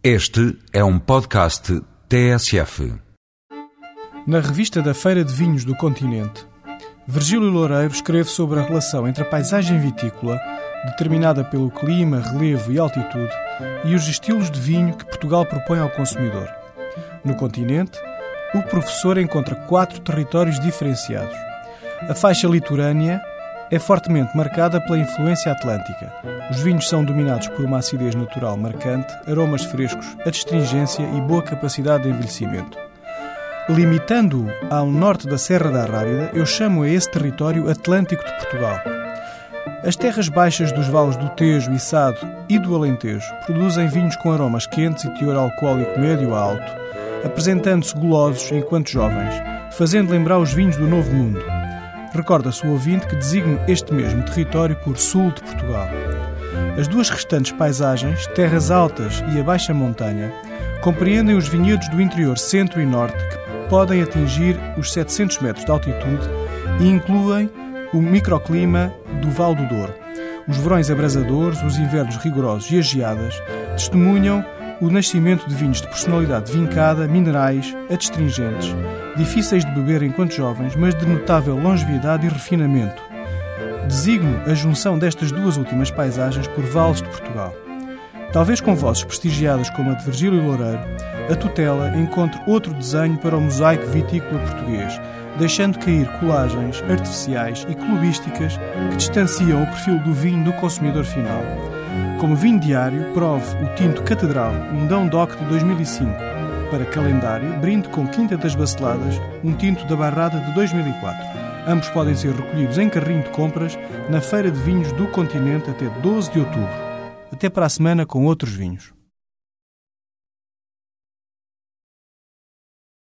Este é um podcast TSF. Na revista da Feira de Vinhos do Continente, Virgílio Loureiro escreve sobre a relação entre a paisagem vitícola, determinada pelo clima, relevo e altitude, e os estilos de vinho que Portugal propõe ao consumidor. No continente, o professor encontra quatro territórios diferenciados. A faixa litorânea é fortemente marcada pela influência atlântica. Os vinhos são dominados por uma acidez natural marcante, aromas frescos, adstringência e boa capacidade de envelhecimento. Limitando-o ao norte da Serra da Rábida, eu chamo a esse território Atlântico de Portugal. As terras baixas dos vales do Tejo Sado e do Alentejo produzem vinhos com aromas quentes e teor alcoólico médio a alto, apresentando-se golosos enquanto jovens, fazendo lembrar os vinhos do Novo Mundo. Recorda-se o ouvinte que designa este mesmo território por Sul de Portugal. As duas restantes paisagens, terras altas e a baixa montanha, compreendem os vinhedos do interior centro e norte que podem atingir os 700 metros de altitude e incluem o microclima do Val do Douro. Os verões abrasadores, os invernos rigorosos e as geadas testemunham o nascimento de vinhos de personalidade vincada, minerais, adstringentes, difíceis de beber enquanto jovens, mas de notável longevidade e refinamento. Designo a junção destas duas últimas paisagens por vales de Portugal. Talvez com vozes prestigiadas como a de Virgílio Loureiro, a tutela encontre outro desenho para o mosaico vitícola português, deixando cair colagens artificiais e clubísticas que distanciam o perfil do vinho do consumidor final. Como vinho diário, prove o tinto Catedral, um Dão Doc de 2005. Para calendário, brinde com Quinta das Baceladas, um tinto da Barrada de 2004. Ambos podem ser recolhidos em carrinho de compras na Feira de Vinhos do Continente até 12 de outubro. Até para a semana com outros vinhos.